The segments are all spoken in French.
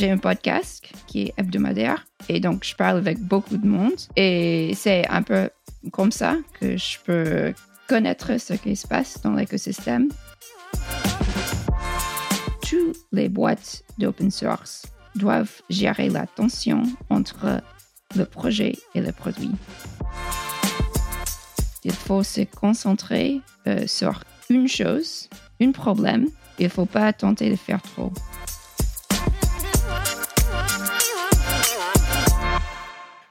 J'ai un podcast qui est hebdomadaire et donc je parle avec beaucoup de monde et c'est un peu comme ça que je peux connaître ce qui se passe dans l'écosystème. Toutes les boîtes d'open source doivent gérer la tension entre le projet et le produit. Il faut se concentrer euh, sur une chose, un problème. Il ne faut pas tenter de faire trop.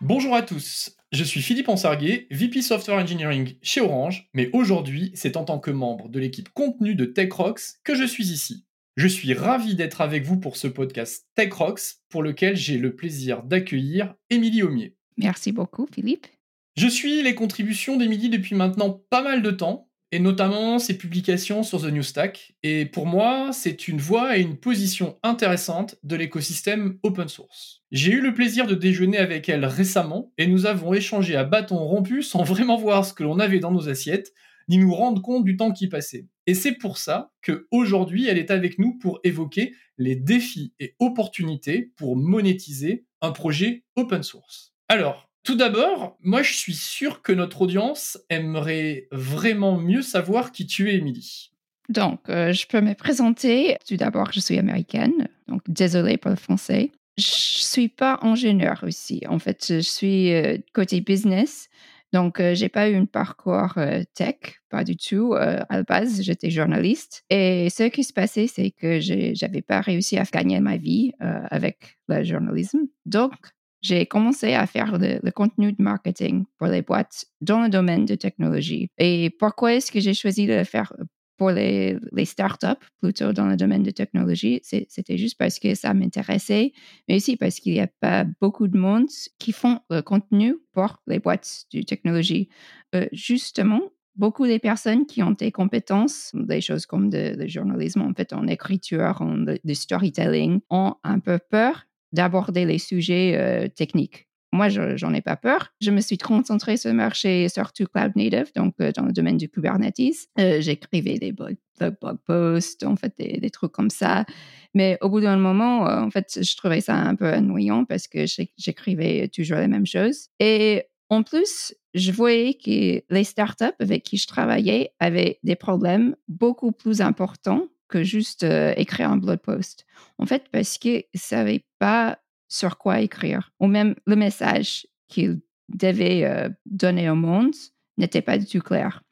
Bonjour à tous, je suis Philippe Ansarguet, VP Software Engineering chez Orange, mais aujourd'hui, c'est en tant que membre de l'équipe contenu de TechRox que je suis ici. Je suis ravi d'être avec vous pour ce podcast TechRox, pour lequel j'ai le plaisir d'accueillir Émilie Aumier. Merci beaucoup, Philippe. Je suis les contributions d'Emilie depuis maintenant pas mal de temps, et notamment ses publications sur The New Stack. Et pour moi, c'est une voix et une position intéressante de l'écosystème open source. J'ai eu le plaisir de déjeuner avec elle récemment, et nous avons échangé à bâton rompu sans vraiment voir ce que l'on avait dans nos assiettes, ni nous rendre compte du temps qui passait. Et c'est pour ça que aujourd'hui, elle est avec nous pour évoquer les défis et opportunités pour monétiser un projet open source. Alors, tout d'abord, moi je suis sûr que notre audience aimerait vraiment mieux savoir qui tu es, Émilie. Donc, euh, je peux me présenter. Tout d'abord, je suis américaine, donc désolée pour le français. Je suis pas ingénieure aussi. En fait, je suis euh, côté business. Donc, euh, j'ai pas eu un parcours tech, pas du tout. à la base, j'étais journaliste. Et ce qui se passait, c'est que j'avais pas réussi à gagner ma vie avec le journalisme. Donc, j'ai commencé à faire le, contenu de marketing pour les boîtes dans le domaine de technologie. Et pourquoi est-ce que j'ai choisi de le faire pour les, les startups plutôt dans le domaine de technologie? C'était juste parce que ça m'intéressait, mais aussi parce qu'il n'y a pas beaucoup de monde qui font le contenu pour les boîtes de technologie. Euh, justement, beaucoup des personnes qui ont des compétences, des choses comme le journalisme, en fait, en écriture, en storytelling, ont un peu peur d'aborder les sujets euh, techniques. Moi, je n'en ai pas peur. Je me suis concentrée sur le marché, surtout cloud native, donc euh, dans le domaine du Kubernetes. Euh, j'écrivais des blog, posts, en fait, des, trucs comme ça. Mais au bout d'un moment, en fait, je trouvais ça un peu ennuyant parce que j'écrivais toujours les mêmes choses. Et en plus, je voyais que les startups avec qui je travaillais avaient des problèmes beaucoup plus importants que juste écrire un blog post. En fait, parce qu'ils ne savaient pas sur quoi écrire, ou même le message qu'ils devaient donner au monde n'était pas du tout clair.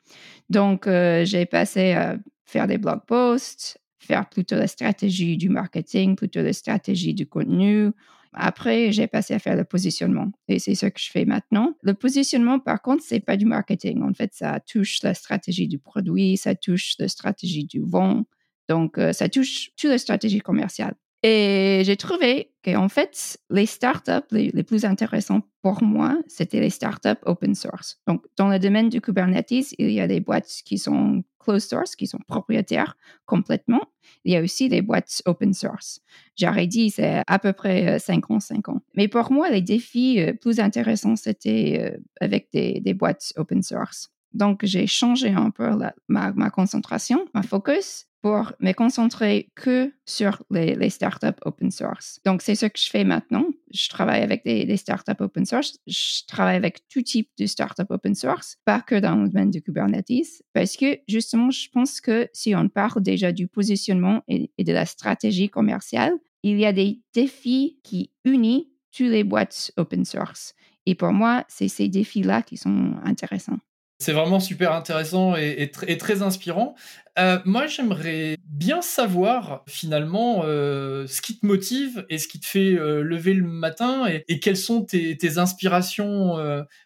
Donc, j'ai passé à faire des blog posts, faire plutôt la stratégie du marketing, plutôt la stratégie du contenu. Après, j'ai passé à faire le positionnement et c'est ce que je fais maintenant. Le positionnement, par contre, c'est pas du marketing. En fait, ça touche la stratégie du produit, ça touche la stratégie du vent, donc, euh, ça touche toutes les stratégies commerciales. Et j'ai trouvé qu'en fait, les startups les, plus intéressants pour moi, c'était les startups open source. Donc, dans le domaine du Kubernetes, il y a des boîtes qui sont closed source, qui sont propriétaires complètement. Il y a aussi des boîtes open source. J'aurais dit, c'est à peu près 5 ans, 5 ans. Mais pour moi, les défis euh, plus intéressants, c'était euh, avec des boîtes open source. Donc, j'ai changé un peu ma, concentration, ma focus pour me concentrer que sur les, startups open source. Donc, c'est ce que je fais maintenant. Je travaille avec des, startups open source. Je travaille avec tout type de startups open source, pas que dans le domaine du Kubernetes, parce que justement, je pense que si on parle déjà du positionnement et, et de la stratégie commerciale, il y a des défis qui unissent toutes les boîtes open source. Et pour moi, c'est ces défis-là qui sont intéressants. C'est vraiment super intéressant et, très inspirant. Euh, moi, j'aimerais bien savoir finalement euh, ce qui te motive et ce qui te fait euh, lever le matin et, quelles sont tes, inspirations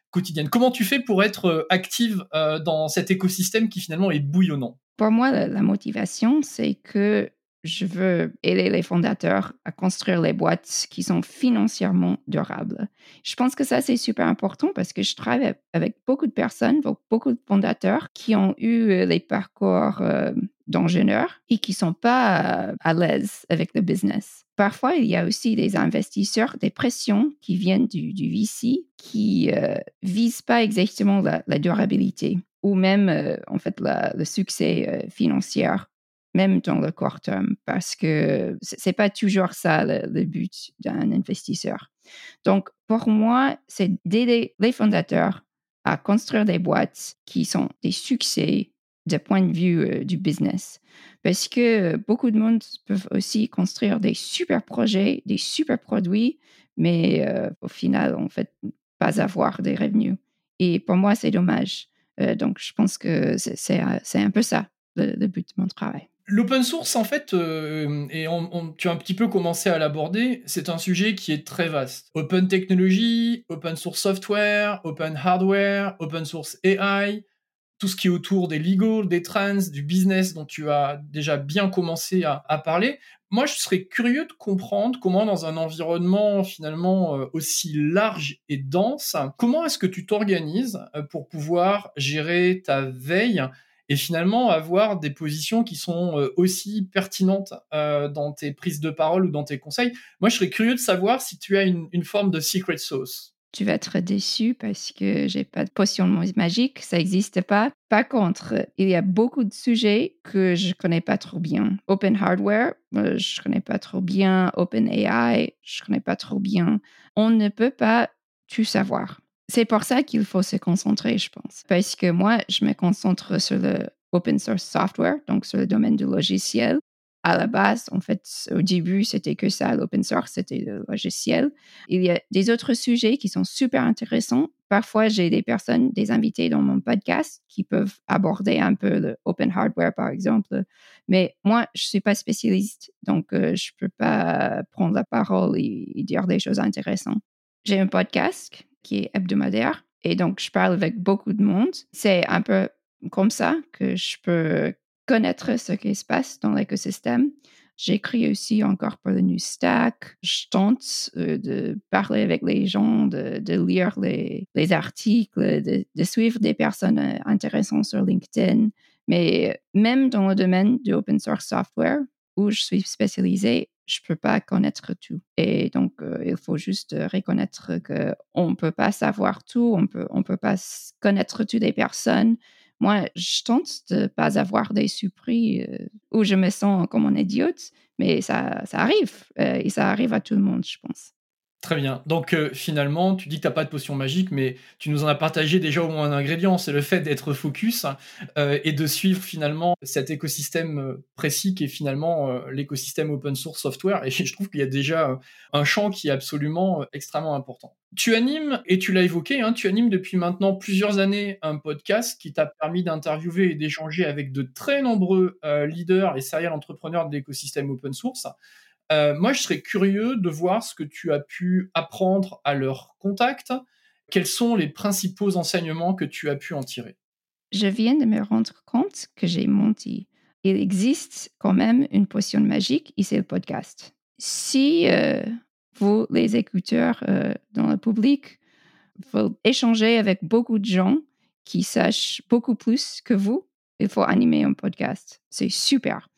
quotidiennes. Comment tu fais pour être active dans cet écosystème qui finalement est bouillonnant? Pour moi, la motivation, c'est que je veux aider les fondateurs à construire les boîtes qui sont financièrement durables. Je pense que ça, c'est super important parce que je travaille avec beaucoup de personnes, beaucoup de fondateurs qui ont eu euh, les parcours euh, d'ingénieurs et qui ne sont pas euh, à l'aise avec le business. Parfois, il y a aussi des investisseurs, des pressions qui viennent du, VC qui ne visent pas exactement la, durabilité ou même, en fait, le succès financier même dans le court terme, parce que c'est pas toujours ça le, but d'un investisseur. Donc, pour moi, c'est d'aider les fondateurs à construire des boîtes qui sont des succès du point de vue euh, du business. Parce que beaucoup de monde peuvent aussi construire des super projets, des super produits, mais euh, au final, en fait, pas avoir des revenus. Et pour moi, c'est dommage. Euh, donc, je pense que c'est un peu ça, le, but de mon travail. L'open source, en fait, euh, et tu as un petit peu commencé à l'aborder, c'est un sujet qui est très vaste. Open technology, open source software, open hardware, open source AI, tout ce qui est autour des legal, des trans, du business dont tu as déjà bien commencé à, parler. Moi, je serais curieux de comprendre comment, dans un environnement finalement euh, aussi large et dense, comment est-ce que tu t'organises euh, pour pouvoir gérer ta veille et finalement avoir des positions qui sont euh, aussi pertinentes dans tes prises de parole ou dans tes conseils. Moi, je serais curieux de savoir si tu as une, une forme de secret sauce tu vas être déçu parce que j'ai pas de potion magique, ça n'existe pas. Par contre, il y a beaucoup de sujets que je connais pas trop bien. Open hardware, euh, je connais pas trop bien. Open AI, je connais pas trop bien. On ne peut pas tout savoir. C'est pour ça qu'il faut se concentrer, je pense. Parce que moi, je me concentre sur le open source software, donc sur le domaine du logiciel à la base, en fait, au début, c'était que ça, l'open source, c'était le logiciel. Il y a des autres sujets qui sont super intéressants. Parfois, j'ai des personnes, des invités dans mon podcast qui peuvent aborder un peu le open hardware, par exemple. Mais moi, je suis pas spécialiste, donc euh, je peux pas prendre la parole et, dire des choses intéressantes. J'ai un podcast qui est hebdomadaire et donc je parle avec beaucoup de monde. C'est un peu comme ça que je peux connaître ce qui se passe dans l'écosystème. J'écris aussi encore pour le New Stack. Je tente euh, de parler avec les gens, de, lire les, articles, de, suivre des personnes euh, intéressantes sur LinkedIn. Mais même dans le domaine du open source software, où je suis spécialisée, je peux pas connaître tout. Et donc, euh, il faut juste reconnaître qu'on ne peut pas savoir tout, on peut, on peut pas connaître toutes les personnes moi, je tente de pas avoir des surprises euh, où je me sens comme un idiote, mais ça, ça arrive euh, et ça arrive à tout le monde, je pense. Très bien. Donc euh, finalement, tu dis que tu n'as pas de potion magique, mais tu nous en as partagé déjà au moins un ingrédient, c'est le fait d'être focus euh, et de suivre finalement cet écosystème euh, précis qui est finalement l'écosystème open source software. Et je trouve qu'il y a déjà un champ qui est absolument extrêmement important. Tu animes, et tu l'as évoqué, hein, tu animes depuis maintenant plusieurs années un podcast qui t'a permis d'interviewer et d'échanger avec de très nombreux leaders et serial entrepreneurs de l'écosystème open source. Euh, moi, je serais curieux de voir ce que tu as pu apprendre à leur contact. Quels sont les principaux enseignements que tu as pu en tirer? Je viens de me rendre compte que j'ai menti. Il existe quand même une potion magique et c'est le podcast. Si euh, vous, les écouteurs euh, dans le public, vous échangez avec beaucoup de gens qui sachent beaucoup plus que vous, il faut animer un podcast. C'est super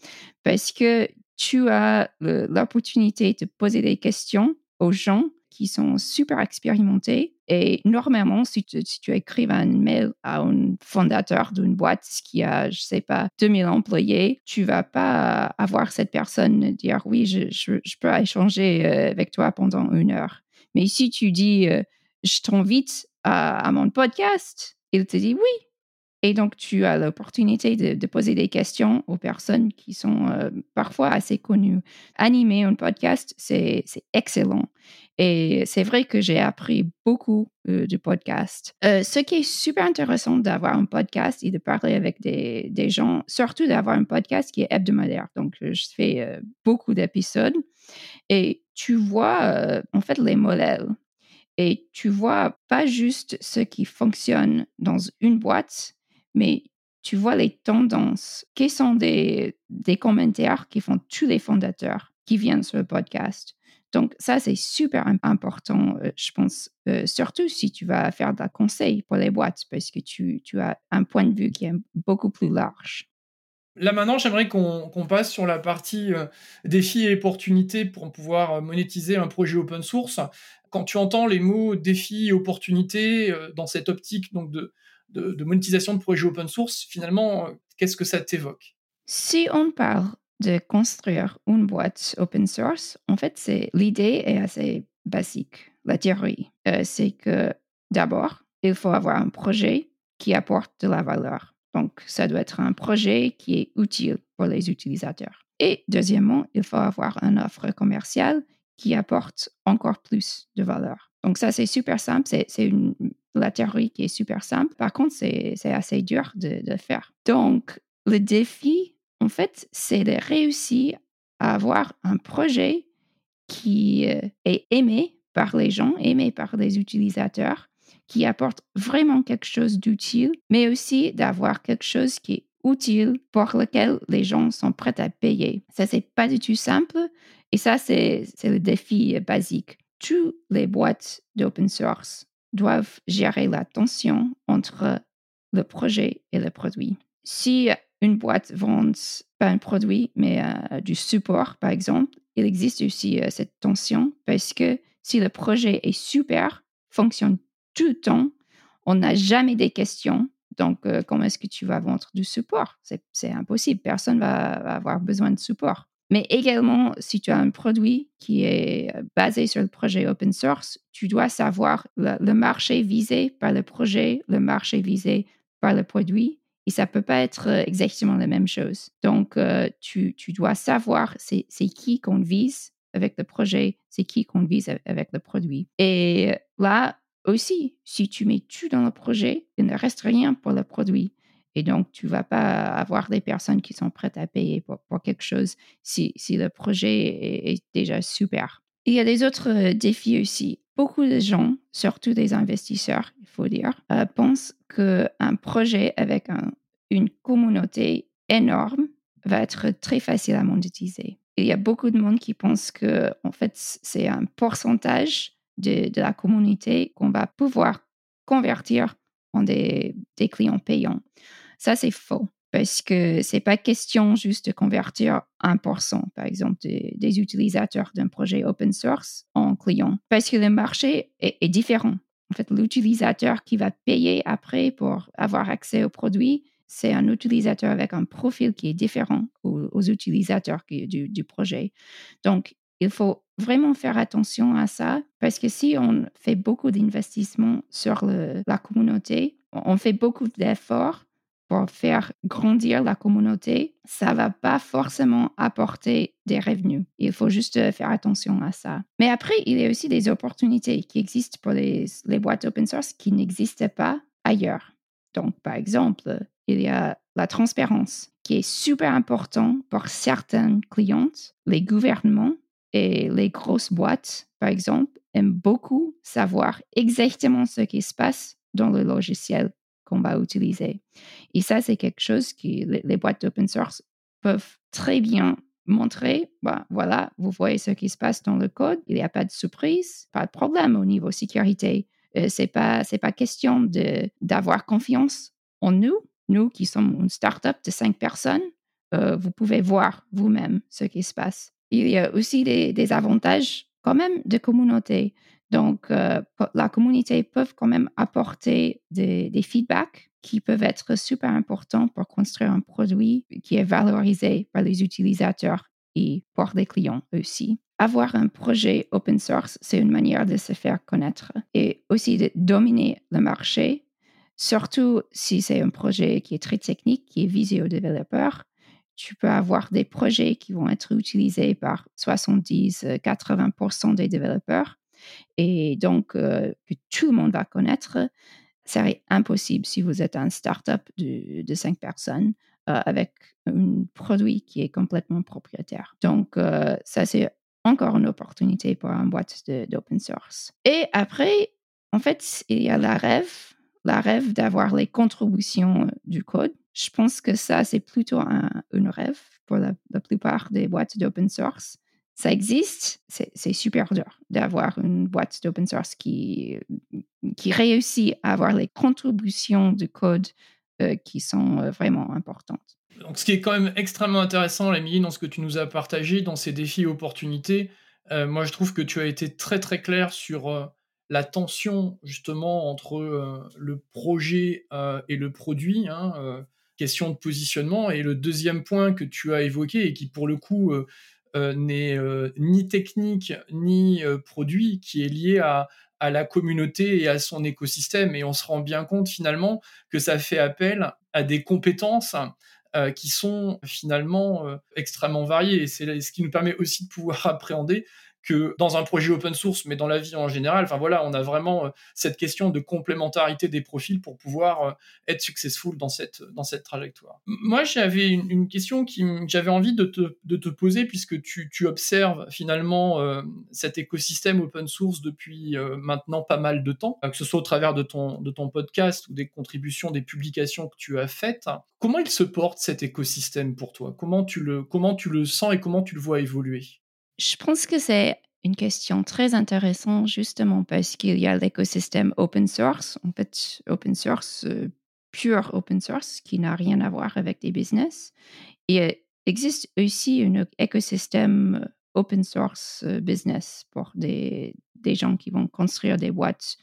parce que tu as l'opportunité de poser des questions aux gens qui sont super expérimentés. Et normalement, si tu, si écris un mail à un fondateur d'une boîte qui a, je sais pas, 2000 employés, tu vas pas avoir cette personne dire oui, je, peux échanger euh, avec toi pendant une heure. Mais si tu dis euh, je t'invite à mon podcast, il te dit oui, et donc, tu as l'opportunité de, poser des questions aux personnes qui sont euh, parfois assez connues. Animer un podcast, c'est excellent. Et c'est vrai que j'ai appris beaucoup euh, du podcast. Euh, ce qui est super intéressant d'avoir un podcast et de parler avec des, des gens, surtout d'avoir un podcast qui est hebdomadaire. Donc, je fais beaucoup d'épisodes et tu vois en fait les modèles. Et tu vois pas juste ce qui fonctionne dans une boîte, mais tu vois les tendances. Quels sont des, des commentaires qui font tous les fondateurs qui viennent sur le podcast? Donc, ça, c'est super important, euh, je pense, euh, surtout si tu vas faire des conseils pour les boîtes, parce que tu, tu, as un point de vue qui est beaucoup plus large. Là maintenant, j'aimerais qu'on passe sur la partie euh, défis et opportunités pour pouvoir monétiser un projet open source. Quand tu entends les mots défis et opportunités dans cette optique donc de, de, monétisation de projets open source, finalement, euh, qu'est-ce que ça t'évoque? Si on parle de construire une boîte open source, en fait, c'est l'idée est assez basique. La théorie, euh, c'est que d'abord, il faut avoir un projet qui apporte de la valeur. Donc, ça doit être un projet qui est utile pour les utilisateurs. Et deuxièmement, il faut avoir une offre commerciale qui apporte encore plus de valeur. Donc, ça, c'est super simple. C'est une, la théorie qui est super simple. Par contre, c'est assez dur de, faire. Donc, le défi, en fait, c'est de réussir à avoir un projet qui euh, est aimé par les gens, aimé par les utilisateurs, qui apporte vraiment quelque chose d'utile, mais aussi d'avoir quelque chose qui est utile pour lequel les gens sont prêts à payer. Ça, c'est pas du tout simple et ça, c'est le défi basique. Toutes les boîtes d'open source doivent gérer la tension entre le projet et le produit. Si une boîte vend pas un produit, mais euh, du support, par exemple, il existe aussi euh, cette tension parce que si le projet est super, fonctionne tout le temps, on n'a jamais des questions. Donc, euh, comment est-ce que tu vas vendre du support? C'est impossible. Personne va, va avoir besoin de support. Mais également, si tu as un produit qui est euh, basé sur le projet open source, tu dois savoir le, marché visé par le projet, le marché visé par le produit. Et ça ne peut pas être euh, exactement la même chose. Donc, tu, tu, dois savoir c'est qui qu'on vise avec le projet, c'est qui qu'on vise avec le produit. Et là, aussi, si tu mets tout dans le projet, il ne reste rien pour le produit. Et donc, tu ne vas pas avoir des personnes qui sont prêtes à payer pour, quelque chose si, si, le projet est, déjà super. Il y a des autres euh, défis aussi. Beaucoup de gens, surtout des investisseurs, il faut dire, euh, pensent qu'un projet avec une communauté énorme va être très facile à monétiser. Il y a beaucoup de monde qui pense que, en fait, c'est un pourcentage de, la communauté qu'on va pouvoir convertir en des, clients payants. Ça, c'est faux parce que c'est pas question juste de convertir 1%, par exemple, des utilisateurs d'un projet open source en clients, parce que le marché est, différent. En fait, l'utilisateur qui va payer après pour avoir accès au produit, c'est un utilisateur avec un profil qui est différent aux, utilisateurs du, du, projet. Donc, il faut vraiment faire attention à ça parce que si on fait beaucoup d'investissements sur la communauté, on fait beaucoup d'efforts pour faire grandir la communauté, ça va pas forcément apporter des revenus. Il faut juste faire attention à ça. Mais après, il y a aussi des opportunités qui existent pour les, les boîtes open source qui n'existent pas ailleurs. Donc, par exemple, il y a la transparence qui est super important pour certains clients, les gouvernements et les grosses boîtes, par exemple, aiment beaucoup savoir exactement ce qui se passe dans le logiciel qu'on va utiliser. Et ça, c'est quelque chose que les, boîtes d'open source peuvent très bien montrer. Bah, voilà, vous voyez ce qui se passe dans le code. Il n'y a pas de surprise, pas de problème au niveau sécurité. Euh, c'est pas c'est pas question d'avoir confiance en nous. Nous qui sommes une startup de cinq personnes, euh, vous pouvez voir vous-même ce qui se passe il y a aussi des, avantages quand même de communauté. Donc, euh, la communauté peut quand même apporter des, feedbacks qui peuvent être super importants pour construire un produit qui est valorisé par les utilisateurs et pour les clients aussi. Avoir un projet open source, c'est une manière de se faire connaître et aussi de dominer le marché, surtout si c'est un projet qui est très technique, qui est visé aux développeurs tu peux avoir des projets qui vont être utilisés par 70-80% euh, des développeurs et donc euh, que tout le monde va connaître. C'est impossible si vous êtes un startup de, cinq personnes euh, avec un produit qui est complètement propriétaire. Donc, ça, c'est encore une opportunité pour une boîte d'open source. Et après, en fait, il y a la rêve, la rêve d'avoir les contributions du code je pense que ça, c'est plutôt un, rêve pour la, plupart des boîtes d'open source. Ça existe, c'est super dur d'avoir une boîte d'open source qui, qui réussit à avoir les contributions du code euh, qui sont euh, vraiment importantes. Donc, ce qui est quand même extrêmement intéressant, Émilie, dans ce que tu nous as partagé, dans ces défis et opportunités, euh, moi, je trouve que tu as été très, très clair sur la tension, justement, entre le projet et le produit. Hein, question de positionnement. Et le deuxième point que tu as évoqué et qui pour le coup n'est ni technique ni produit, qui est lié à, la communauté et à son écosystème. Et on se rend bien compte finalement que ça fait appel à des compétences euh, qui sont finalement euh, extrêmement variées. Et c'est ce qui nous permet aussi de pouvoir appréhender que dans un projet open source, mais dans la vie en général, enfin voilà, on a vraiment euh, cette question de complémentarité des profils pour pouvoir euh, être successful dans cette, dans cette trajectoire. Moi, j'avais une, question qui j'avais envie de te, de te, poser puisque tu, tu observes finalement euh, cet écosystème open source depuis maintenant pas mal de temps, que ce soit au travers de ton, de ton podcast ou des contributions, des publications que tu as faites. Comment il se porte cet écosystème pour toi? Comment tu, le, comment tu le sens et comment tu le vois évoluer? Je pense que c'est une question très intéressante justement parce qu'il y a l'écosystème open source, en fait open source, euh, pure open source, qui n'a rien à voir avec des business. Et il euh, existe aussi un écosystème open source euh, business pour des, des gens qui vont construire des boîtes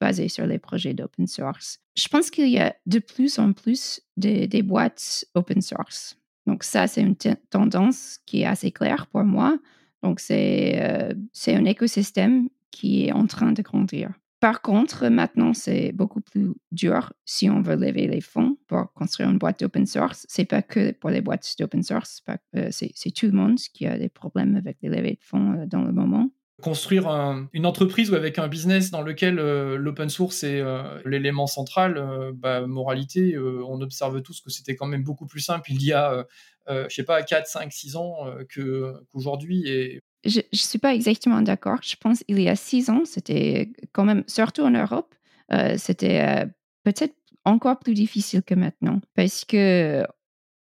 basées sur les projets d'open source. Je pense qu'il y a de plus en plus de, des boîtes open source. Donc ça, c'est une tendance qui est assez claire pour moi. Donc, euh, c'est un écosystème qui est en train de grandir. Par contre, maintenant, c'est beaucoup plus dur si on veut lever les fonds pour construire une boîte d'open source. C'est pas que pour les boîtes d'open source, euh, c'est tout le monde qui a des problèmes avec les levées de fonds euh, dans le moment construire une entreprise ou avec un business dans lequel l'open source est l'élément central, bah, moralité, on observe tous que c'était quand même beaucoup plus simple il y a euh, je sais pas, 4, 5, 6 ans euh, qu'aujourd'hui. Et... Je ne suis pas exactement d'accord. Je pense qu'il y a 6 ans, c'était quand même, surtout en Europe, euh, c'était peut-être encore plus difficile que maintenant parce que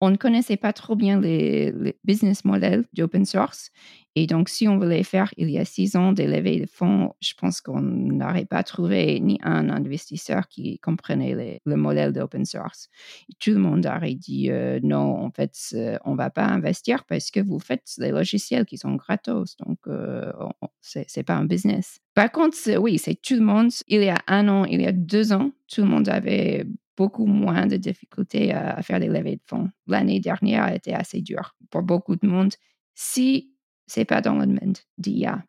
on ne connaissait pas trop bien les, business models d'open source. Et donc, si on voulait faire il y a six ans des levées de fonds, je pense qu'on n'aurait pas trouvé ni un investisseur qui comprenait le modèle d'open source. tout le monde aurait dit euh, non, en fait, euh, on ne va pas investir parce que vous faites des logiciels qui sont gratos. Donc, euh, ce n'est pas un business. Par contre, oui, c'est tout le monde. Il y a un an, il y a deux ans, tout le monde avait beaucoup moins de difficultés à, faire des levées de fonds. L'année dernière a été assez dure pour beaucoup de monde si c'est pas dans le domaine d'IA.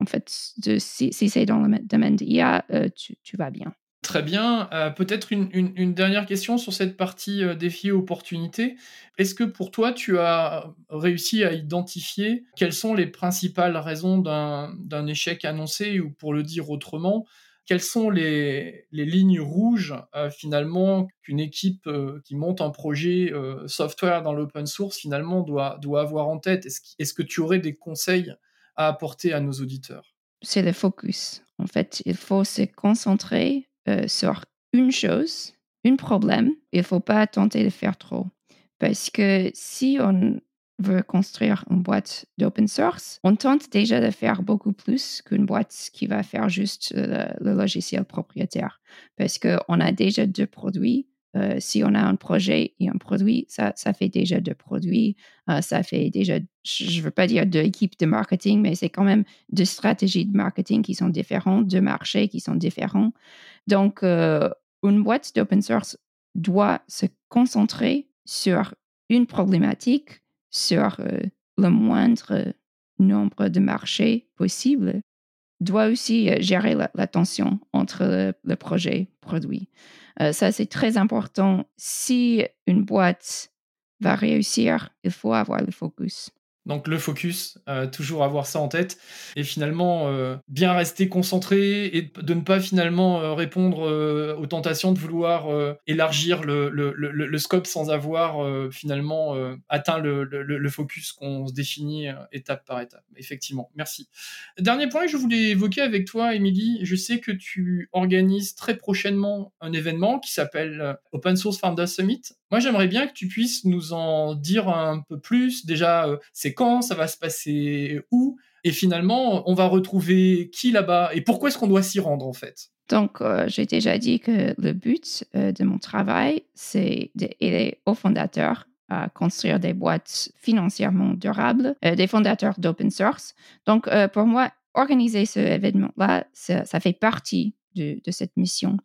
En fait, si, c'est dans le domaine d'IA, euh, tu, tu, vas bien. Très bien. Euh, peut-être une, dernière question sur cette partie euh, défi opportunité. Est-ce que pour toi, tu as réussi à identifier quelles sont les principales raisons d'un échec annoncé ou pour le dire autrement, quelles sont les, lignes rouges euh, finalement qu'une équipe euh, qui monte un projet euh, software dans l'open source finalement doit, doit avoir en tête? Est-ce que tu aurais des conseils à apporter à nos auditeurs? C'est le focus. En fait, il faut se concentrer sur une chose, un problème. Il ne faut pas tenter de faire trop. Parce que si on veut construire une boîte d'open source, on tente déjà de faire beaucoup plus qu'une boîte qui va faire juste le, logiciel propriétaire. Parce qu'on a déjà deux produits. Euh, si on a un projet et un produit, ça, ça fait déjà deux produits. Euh, ça fait déjà, je ne veux pas dire deux équipes de marketing, mais c'est quand même deux stratégies de marketing qui sont différentes, deux marchés qui sont différents. Donc, euh, une boîte d'open source doit se concentrer sur une problématique sur euh, le moindre nombre de marchés possible, doit aussi euh, gérer la, tension entre le, projet produit. Euh, ça, c'est très important. Si une boîte va réussir, il faut avoir le focus. Donc le focus, euh, toujours avoir ça en tête et finalement euh, bien rester concentré et de ne pas finalement euh, répondre aux tentations de vouloir élargir le, scope sans avoir finalement atteint le, focus qu'on se définit étape par étape. Effectivement, merci. Dernier point que je voulais évoquer avec toi, Émilie, je sais que tu organises très prochainement un événement qui s'appelle Open Source Founder Summit. Moi, j'aimerais bien que tu puisses nous en dire un peu plus. Déjà, c'est quand, ça va se passer où, et finalement, on va retrouver qui là-bas, et pourquoi est-ce qu'on doit s'y rendre en fait? Donc, euh, j'ai déjà dit que le but euh, de mon travail, c'est d'aider aux fondateurs à construire des boîtes financièrement durables, euh, des fondateurs d'open source. Donc, pour moi, organiser ce événement-là, ça, fait partie de, cette mission.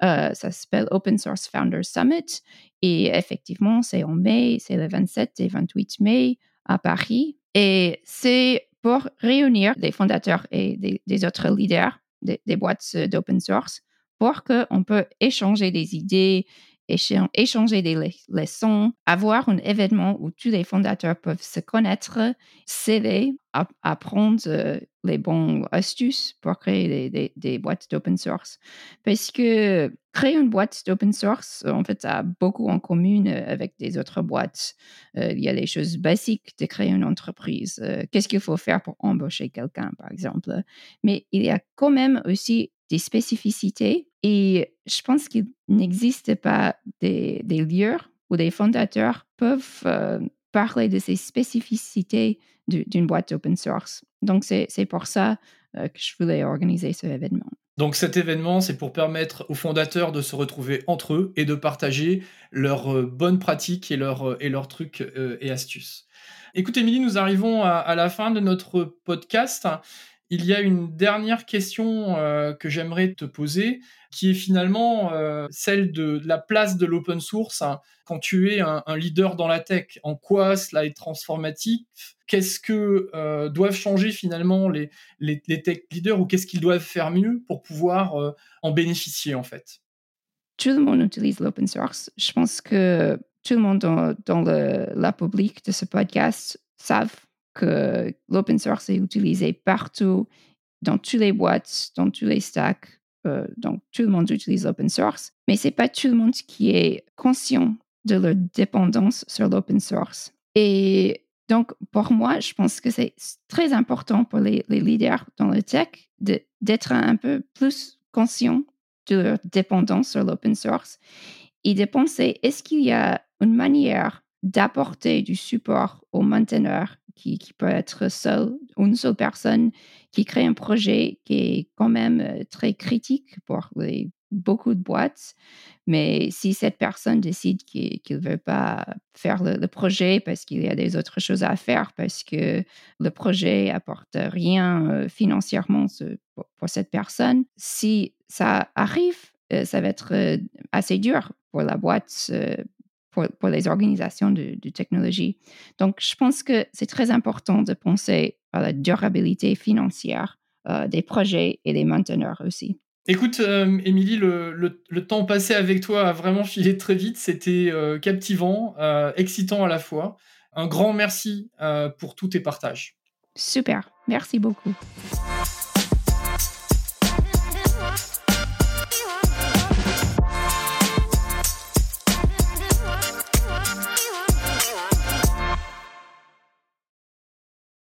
ça s'appelle Open Source Founders Summit et effectivement, c'est en mai, c'est le 27 et 28 mai à Paris. Et c'est pour réunir des fondateurs et des, autres leaders des, boîtes d'open source pour qu'on peut échanger des idées, échanger des leçons, avoir un événement où tous les fondateurs peuvent se connaître, s'aider, apprendre euh, les bonnes astuces pour créer des, boîtes d'open source. Parce que créer une boîte d'open source, en fait, a beaucoup en commun euh, avec des autres boîtes. Euh, il y a les choses basiques de créer une entreprise. Qu'est-ce qu'il faut faire pour embaucher quelqu'un, par exemple? Mais il y a quand même aussi des spécificités et je pense qu'il n'existe pas des, lieux où des fondateurs peuvent euh, parler de ces spécificités d'une boîte open source. Donc, c'est pour ça euh, que je voulais organiser ce événement. Donc cet événement, c'est pour permettre aux fondateurs de se retrouver entre eux et de partager leurs euh, bonnes pratiques et leurs, et leurs trucs et astuces. Écoute, Émilie, nous arrivons à, la fin de notre podcast. Il y a une dernière question euh, que j'aimerais te poser, qui est finalement euh, celle de, la place de l'open source hein. quand tu es un, leader dans la tech. En quoi cela est transformatif? Qu'est-ce que euh, doivent changer finalement les, les, tech leaders ou qu'est-ce qu'ils doivent faire mieux pour pouvoir en bénéficier en fait? Tout le monde utilise l'open source. Je pense que tout le monde dans, le, la public de ce podcast savent l'open source est utilisé partout, dans toutes les boîtes, dans tous les stacks. Euh, donc, tout le monde utilise l'open source, mais ce n'est pas tout le monde qui est conscient de leur dépendance sur l'open source. Et donc, pour moi, je pense que c'est très important pour les, leaders dans le tech d'être un peu plus conscients de leur dépendance sur l'open source et de penser, est-ce qu'il y a une manière d'apporter du support aux mainteneurs qui, peut être seul, une seule personne qui crée un projet qui est quand même euh, très critique pour beaucoup de boîtes. Mais si cette personne décide qu'il ne veut pas faire le, projet parce qu'il y a des autres choses à faire, parce que le projet apporte rien euh, financièrement pour, cette personne, si ça arrive, euh, ça va être assez dur pour la boîte pour, les organisations de, technologie. Donc, je pense que c'est très important de penser à la durabilité financière euh, des projets et des mainteneurs aussi. Écoute, euh, Émilie, le, temps passé avec toi a vraiment filé très vite. C'était euh, captivant, excitant à la fois. Un grand merci pour tous tes partages. Super, merci beaucoup.